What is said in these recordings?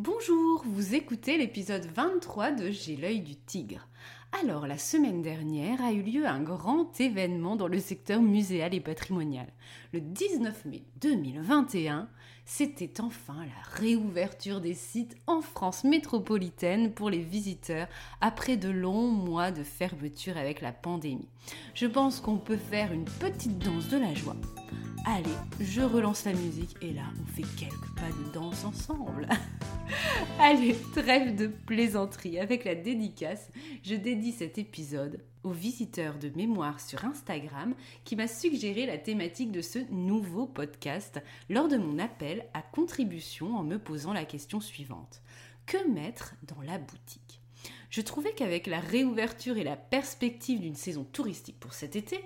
Bonjour, vous écoutez l'épisode 23 de J'ai l'œil du tigre. Alors, la semaine dernière a eu lieu un grand événement dans le secteur muséal et patrimonial. Le 19 mai 2021, c'était enfin la réouverture des sites en France métropolitaine pour les visiteurs après de longs mois de fermeture avec la pandémie. Je pense qu'on peut faire une petite danse de la joie. Allez, je relance la musique et là, on fait quelques pas de danse ensemble. Allez, trêve de plaisanterie. Avec la dédicace, je dédie cet épisode au visiteur de mémoire sur Instagram qui m'a suggéré la thématique de ce nouveau podcast lors de mon appel à contribution en me posant la question suivante. Que mettre dans la boutique? Je trouvais qu'avec la réouverture et la perspective d'une saison touristique pour cet été,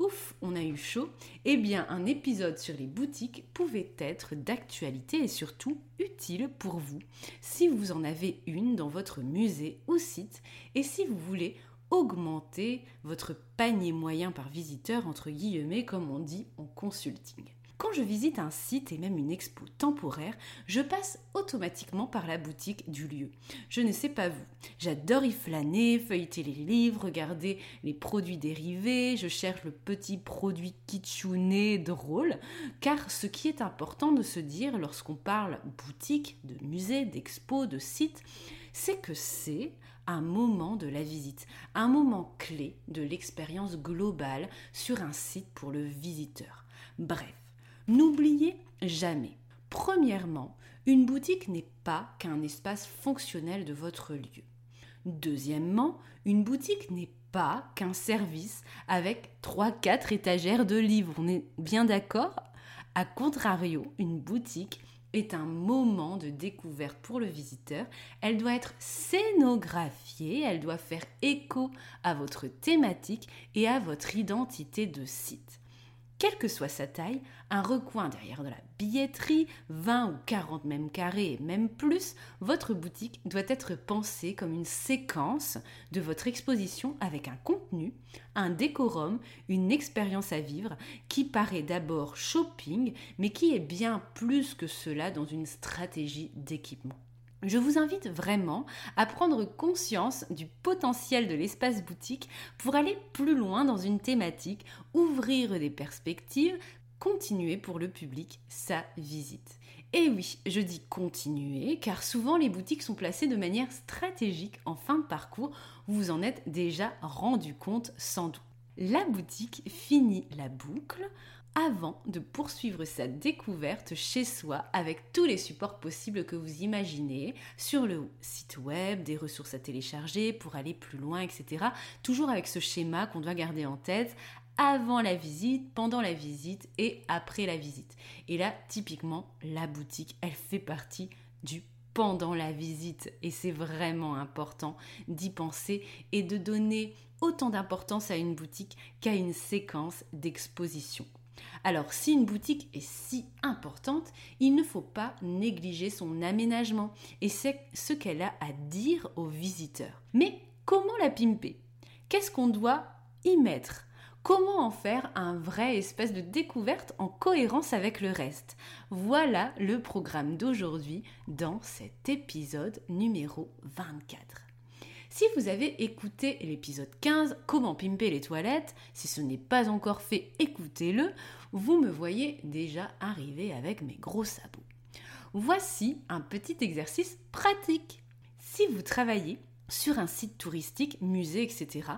ouf, on a eu chaud, eh bien un épisode sur les boutiques pouvait être d'actualité et surtout utile pour vous si vous en avez une dans votre musée ou site et si vous voulez augmenter votre panier moyen par visiteur entre guillemets comme on dit en consulting. Quand je visite un site et même une expo temporaire, je passe automatiquement par la boutique du lieu. Je ne sais pas vous, j'adore y flâner, feuilleter les livres, regarder les produits dérivés, je cherche le petit produit kitschouné drôle, car ce qui est important de se dire lorsqu'on parle boutique, de musée, d'expo, de site, c'est que c'est un moment de la visite, un moment clé de l'expérience globale sur un site pour le visiteur. Bref, N'oubliez jamais, premièrement, une boutique n'est pas qu'un espace fonctionnel de votre lieu. Deuxièmement, une boutique n'est pas qu'un service avec 3-4 étagères de livres. On est bien d'accord? A contrario, une boutique est un moment de découverte pour le visiteur. Elle doit être scénographiée, elle doit faire écho à votre thématique et à votre identité de site quelle que soit sa taille, un recoin derrière de la billetterie, 20 ou 40 mètres carrés et même plus, votre boutique doit être pensée comme une séquence de votre exposition avec un contenu, un décorum, une expérience à vivre qui paraît d'abord shopping, mais qui est bien plus que cela dans une stratégie d'équipement. Je vous invite vraiment à prendre conscience du potentiel de l'espace boutique pour aller plus loin dans une thématique, ouvrir des perspectives, continuer pour le public sa visite. Et oui, je dis continuer car souvent les boutiques sont placées de manière stratégique en fin de parcours, vous vous en êtes déjà rendu compte sans doute. La boutique finit la boucle avant de poursuivre sa découverte chez soi avec tous les supports possibles que vous imaginez sur le site web, des ressources à télécharger pour aller plus loin, etc. Toujours avec ce schéma qu'on doit garder en tête avant la visite, pendant la visite et après la visite. Et là, typiquement, la boutique, elle fait partie du pendant la visite et c'est vraiment important d'y penser et de donner autant d'importance à une boutique qu'à une séquence d'exposition. Alors si une boutique est si importante, il ne faut pas négliger son aménagement et c'est ce qu'elle a à dire aux visiteurs. Mais comment la pimper? Qu'est-ce qu'on doit y mettre? Comment en faire un vrai espèce de découverte en cohérence avec le reste? Voilà le programme d'aujourd'hui dans cet épisode numéro 24. Si vous avez écouté l'épisode 15, Comment pimper les toilettes, si ce n'est pas encore fait, écoutez-le, vous me voyez déjà arriver avec mes gros sabots. Voici un petit exercice pratique. Si vous travaillez sur un site touristique, musée, etc.,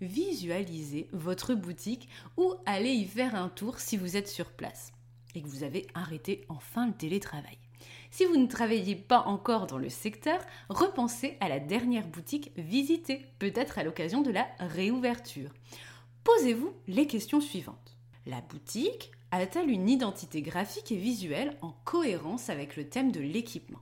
visualisez votre boutique ou allez y faire un tour si vous êtes sur place. et que vous avez arrêté enfin le télétravail. Si vous ne travaillez pas encore dans le secteur, repensez à la dernière boutique visitée, peut-être à l'occasion de la réouverture. Posez-vous les questions suivantes. La boutique a-t-elle une identité graphique et visuelle en cohérence avec le thème de l'équipement?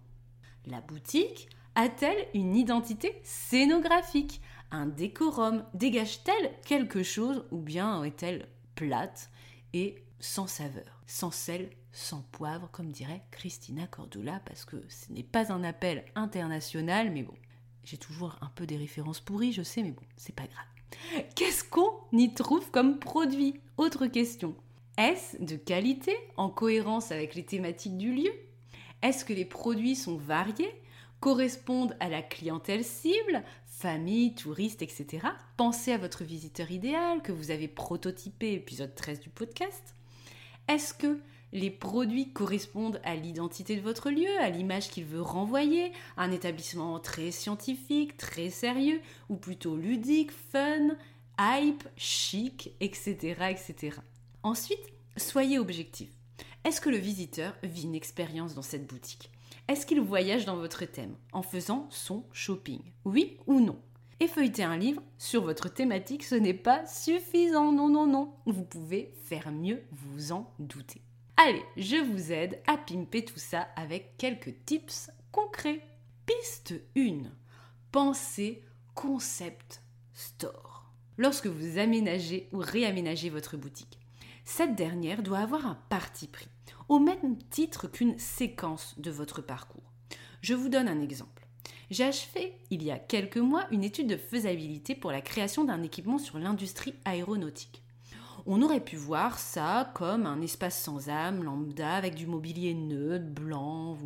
La boutique a-t-elle une identité scénographique? Un décorum? Dégage-t-elle quelque chose ou bien est-elle plate et sans saveur, sans sel, sans poivre, comme dirait Christina Cordula, parce que ce n'est pas un appel international, mais bon, j'ai toujours un peu des références pourries, je sais, mais bon, c'est pas grave. Qu'est-ce qu'on y trouve comme produit? Autre question. Est-ce de qualité, en cohérence avec les thématiques du lieu? Est-ce que les produits sont variés correspondent à la clientèle cible, famille, touristes, etc. Pensez à votre visiteur idéal que vous avez prototypé, épisode 13 du podcast. Est-ce que les produits correspondent à l'identité de votre lieu, à l'image qu'il veut renvoyer, un établissement très scientifique, très sérieux, ou plutôt ludique, fun, hype, chic, etc. etc. Ensuite, soyez objectif. Est-ce que le visiteur vit une expérience dans cette boutique? Est-ce qu'il voyage dans votre thème en faisant son shopping? Oui ou non? Effeuilleter un livre sur votre thématique, ce n'est pas suffisant. Non, non, non. Vous pouvez faire mieux, vous en doutez. Allez, je vous aide à pimper tout ça avec quelques tips concrets. Piste 1. Pensez concept store. Lorsque vous aménagez ou réaménagez votre boutique, cette dernière doit avoir un parti pris au même titre qu'une séquence de votre parcours. Je vous donne un exemple. J'ai achevé il y a quelques mois une étude de faisabilité pour la création d'un équipement sur l'industrie aéronautique. On aurait pu voir ça comme un espace sans âme, lambda, avec du mobilier neutre, blanc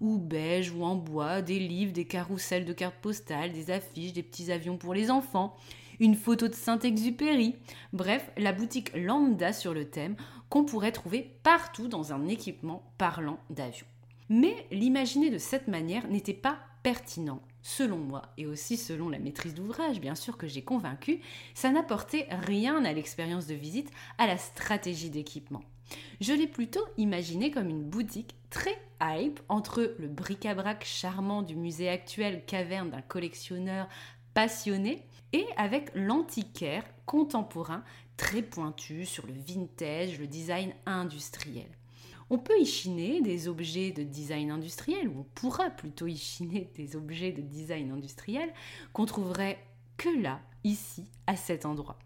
ou, beige ou en bois, des livres, des carousels de cartes postales, des affiches, des petits avions pour les enfants, une photo de Saint-Exupéry. Bref, la boutique lambda sur le thème qu'on pourrait trouver partout dans un équipement parlant d'avion. Mais l'imaginer de cette manière n'était pas pertinent. Selon moi, et aussi selon la maîtrise d'ouvrage, bien sûr, que j'ai convaincu, ça n'apportait rien à l'expérience de visite, à la stratégie d'équipement. Je l'ai plutôt imaginé comme une boutique très hype entre le bric-à-brac charmant du musée actuel caverne d'un collectionneur passionné et avec l'antiquaire contemporain très pointu sur le vintage, le design industriel. On peut y chiner des objets de design industriel, ou on pourra plutôt y chiner des objets de design industriel qu'on trouverait que là, ici, à cet endroit.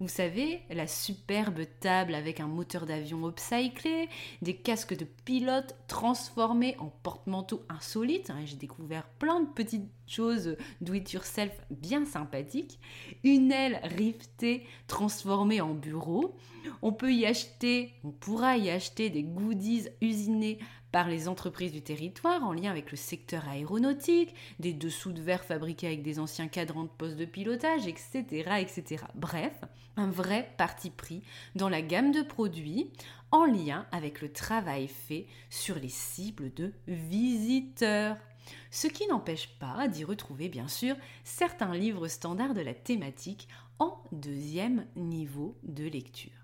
Vous savez, la superbe table avec un moteur d'avion upcyclé, des casques de pilote transformés en porte-manteau insolites. Hein, j'ai découvert plein de petites choses do it yourself bien sympathiques. Une aile rivetée transformée en bureau. On peut y acheter, on pourra y acheter des goodies usinés par les entreprises du territoire en lien avec le secteur aéronautique, des dessous de verre fabriqués avec des anciens cadrans de poste de pilotage, etc., etc. Bref, un vrai parti pris dans la gamme de produits en lien avec le travail fait sur les cibles de visiteurs. Ce qui n'empêche pas d'y retrouver bien sûr certains livres standards de la thématique en deuxième niveau de lecture.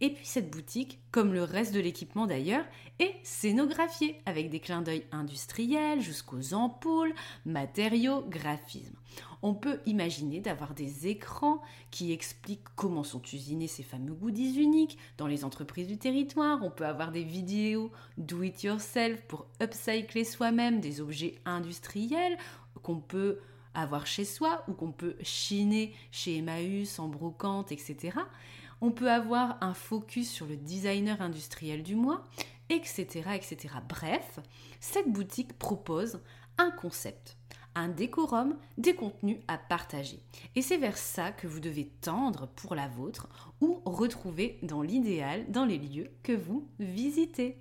Et puis cette boutique, comme le reste de l'équipement d'ailleurs, est scénographiée avec des clins d'œil industriels jusqu'aux ampoules, matériaux, graphismes. On peut imaginer d'avoir des écrans qui expliquent comment sont usinés ces fameux goodies uniques dans les entreprises du territoire. On peut avoir des vidéos do it yourself pour upcycler soi-même des objets industriels qu'on peut avoir chez soi ou qu'on peut chiner chez Emmaüs en brocante, etc. On peut avoir un focus sur le designer industriel du mois, etc. etc. Bref, cette boutique propose un concept, un décorum, des contenus à partager. Et c'est vers ça que vous devez tendre pour la vôtre ou retrouver dans l'idéal dans les lieux que vous visitez.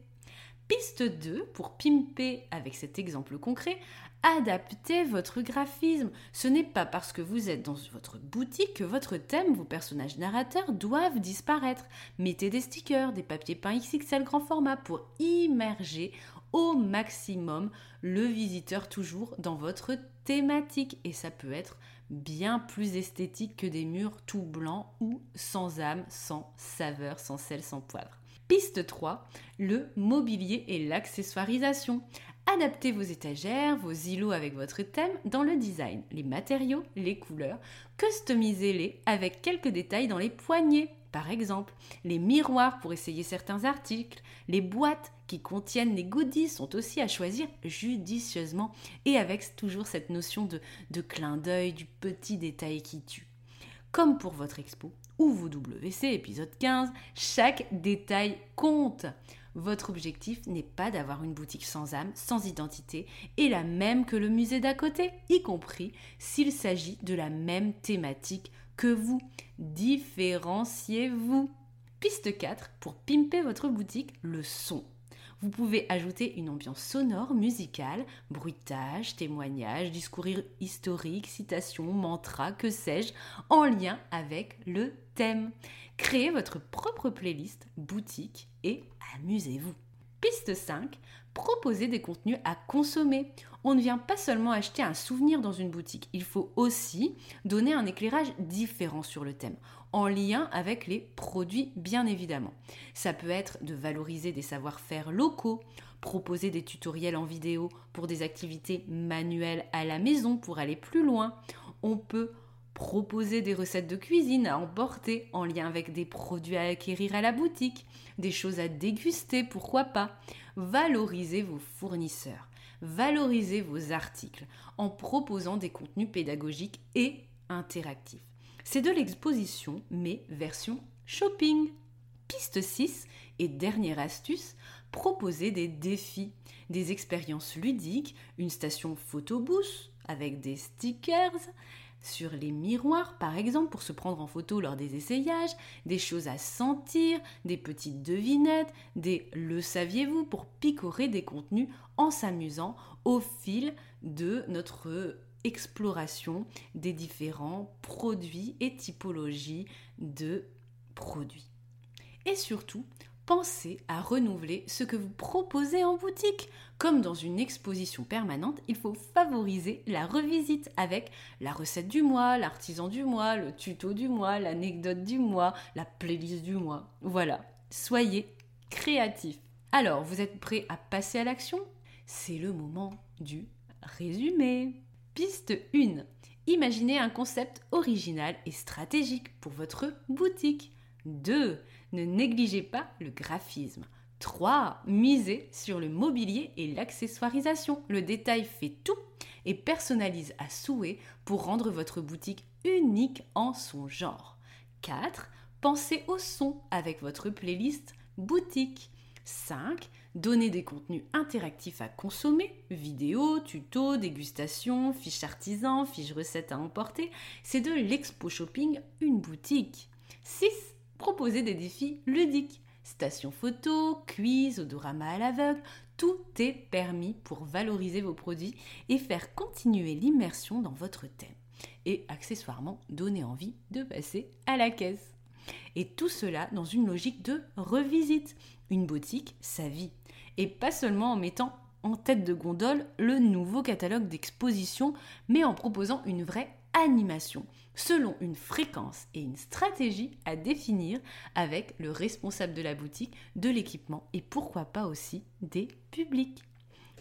Piste 2, pour pimper avec cet exemple concret, adaptez votre graphisme. Ce n'est pas parce que vous êtes dans votre boutique que votre thème, vos personnages narrateurs doivent disparaître. Mettez des stickers, des papiers peints XXL grand format pour immerger au maximum le visiteur toujours dans votre thématique. Et ça peut être bien plus esthétique que des murs tout blancs ou sans âme, sans saveur, sans sel, sans poivre. Piste 3, le mobilier et l'accessoirisation. Adaptez vos étagères, vos îlots avec votre thème dans le design, les matériaux, les couleurs, customisez-les avec quelques détails dans les poignées, par exemple, les miroirs pour essayer certains articles, les boîtes qui contiennent les goodies sont aussi à choisir judicieusement et avec toujours cette notion de, de clin d'œil, du petit détail qui tue. Comme pour votre expo ou vos WC épisode 15, chaque détail compte. Votre objectif n'est pas d'avoir une boutique sans âme, sans identité, et la même que le musée d'à côté, y compris s'il s'agit de la même thématique que vous. Différenciez-vous. Piste 4, pour pimper votre boutique, le son. Vous pouvez ajouter une ambiance sonore, musicale, bruitage, témoignage, discours historique, citation, mantra, que sais-je, en lien avec le thème. Créez votre propre playlist boutique et amusez-vous. Piste 5, proposez des contenus à consommer. On ne vient pas seulement acheter un souvenir dans une boutique, il faut aussi donner un éclairage différent sur le thème, en lien avec les produits bien évidemment. Ça peut être de valoriser des savoir-faire locaux, proposer des tutoriels en vidéo pour des activités manuelles à la maison pour aller plus loin. On peut proposer des recettes de cuisine à emporter en lien avec des produits à acquérir à la boutique, des choses à déguster, pourquoi pas. Valorisez vos fournisseurs, valorisez vos articles en proposant des contenus pédagogiques et interactifs. C'est de l'exposition, mais version shopping. Piste 6 et dernière astuce, proposer des défis, des expériences ludiques, une station photobooth avec des stickers, sur les miroirs, par exemple, pour se prendre en photo lors des essayages, des choses à sentir, des petites devinettes, des le saviez-vous pour picorer des contenus en s'amusant au fil de notre exploration des différents produits et typologies de produits. Et surtout, pensez à renouveler ce que vous proposez en boutique. Comme dans une exposition permanente, il faut favoriser la revisite avec la recette du mois, l'artisan du mois, le tuto du mois, l'anecdote du mois, la playlist du mois. Voilà, soyez créatifs. Alors, vous êtes prêts à passer à l'action? C'est le moment du résumé. Piste 1. Imaginez un concept original et stratégique pour votre boutique. 2. Ne négligez pas le graphisme. 3. Misez sur le mobilier et l'accessoirisation. Le détail fait tout et personnalise à souhait pour rendre votre boutique unique en son genre. 4. Pensez au son avec votre playlist boutique. 5. Donnez des contenus interactifs à consommer, vidéos, tutos, dégustations, fiches artisans, fiches recettes à emporter. C'est de l'expo shopping une boutique. 6 proposer des défis ludiques. Station photo, quiz, odorama à l'aveugle, tout est permis pour valoriser vos produits et faire continuer l'immersion dans votre thème. Et accessoirement, donner envie de passer à la caisse. Et tout cela dans une logique de revisite. Une boutique, sa vie. Et pas seulement en mettant en tête de gondole le nouveau catalogue d'exposition, mais en proposant une vraie animation selon une fréquence et une stratégie à définir avec le responsable de la boutique, de l'équipement et pourquoi pas aussi des publics.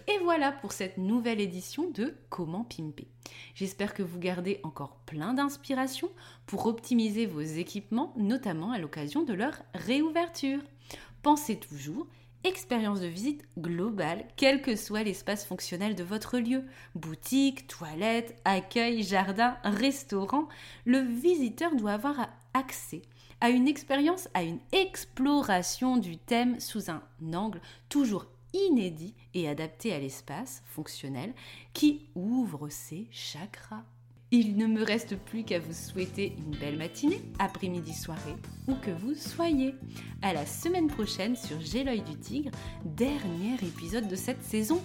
Et voilà pour cette nouvelle édition de Comment Pimper. J'espère que vous gardez encore plein d'inspiration pour optimiser vos équipements, notamment à l'occasion de leur réouverture. Pensez toujours expérience de visite globale, quel que soit l'espace fonctionnel de votre lieu. Boutique, toilette, accueil, jardin, restaurant, le visiteur doit avoir accès à une expérience, à une exploration du thème sous un angle toujours inédit et adapté à l'espace fonctionnel qui ouvre ses chakras. Il ne me reste plus qu'à vous souhaiter une belle matinée, après-midi, soirée, où que vous soyez. À la semaine prochaine sur J'ai l'œil du tigre, dernier épisode de cette saison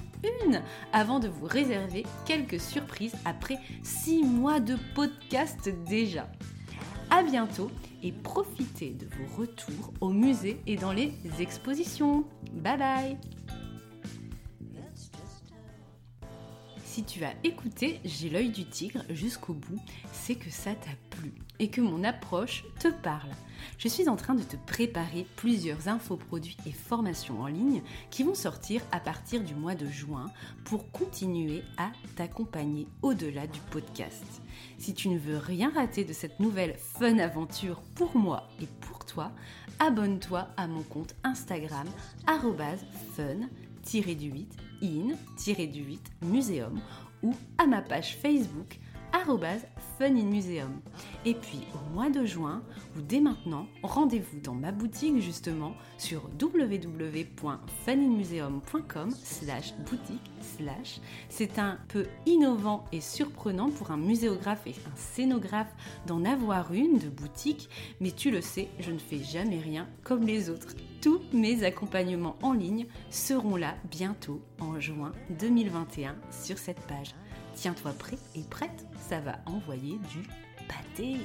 1, avant de vous réserver quelques surprises après 6 mois de podcast déjà. À bientôt et profitez de vos retours au musée et dans les expositions. Bye bye Si tu as écouté J'ai l'œil du tigre jusqu'au bout, c'est que ça t'a plu et que mon approche te parle. Je suis en train de te préparer plusieurs infoproduits et formations en ligne qui vont sortir à partir du mois de juin pour continuer à t'accompagner au-delà du podcast. Si tu ne veux rien rater de cette nouvelle fun aventure pour moi et pour toi, abonne-toi à mon compte Instagram fun-du-8 in-du-8 muséum ou à ma page Facebook Fun in Museum. Et puis au mois de juin, ou dès maintenant, rendez-vous dans ma boutique justement sur www.funinmuseum.com slash boutique slash. C'est un peu innovant et surprenant pour un muséographe et un scénographe d'en avoir une de boutique, mais tu le sais, je ne fais jamais rien comme les autres. Tous mes accompagnements en ligne seront là bientôt en juin 2021 sur cette page. Tiens-toi prêt et prête, ça va envoyer du pâté.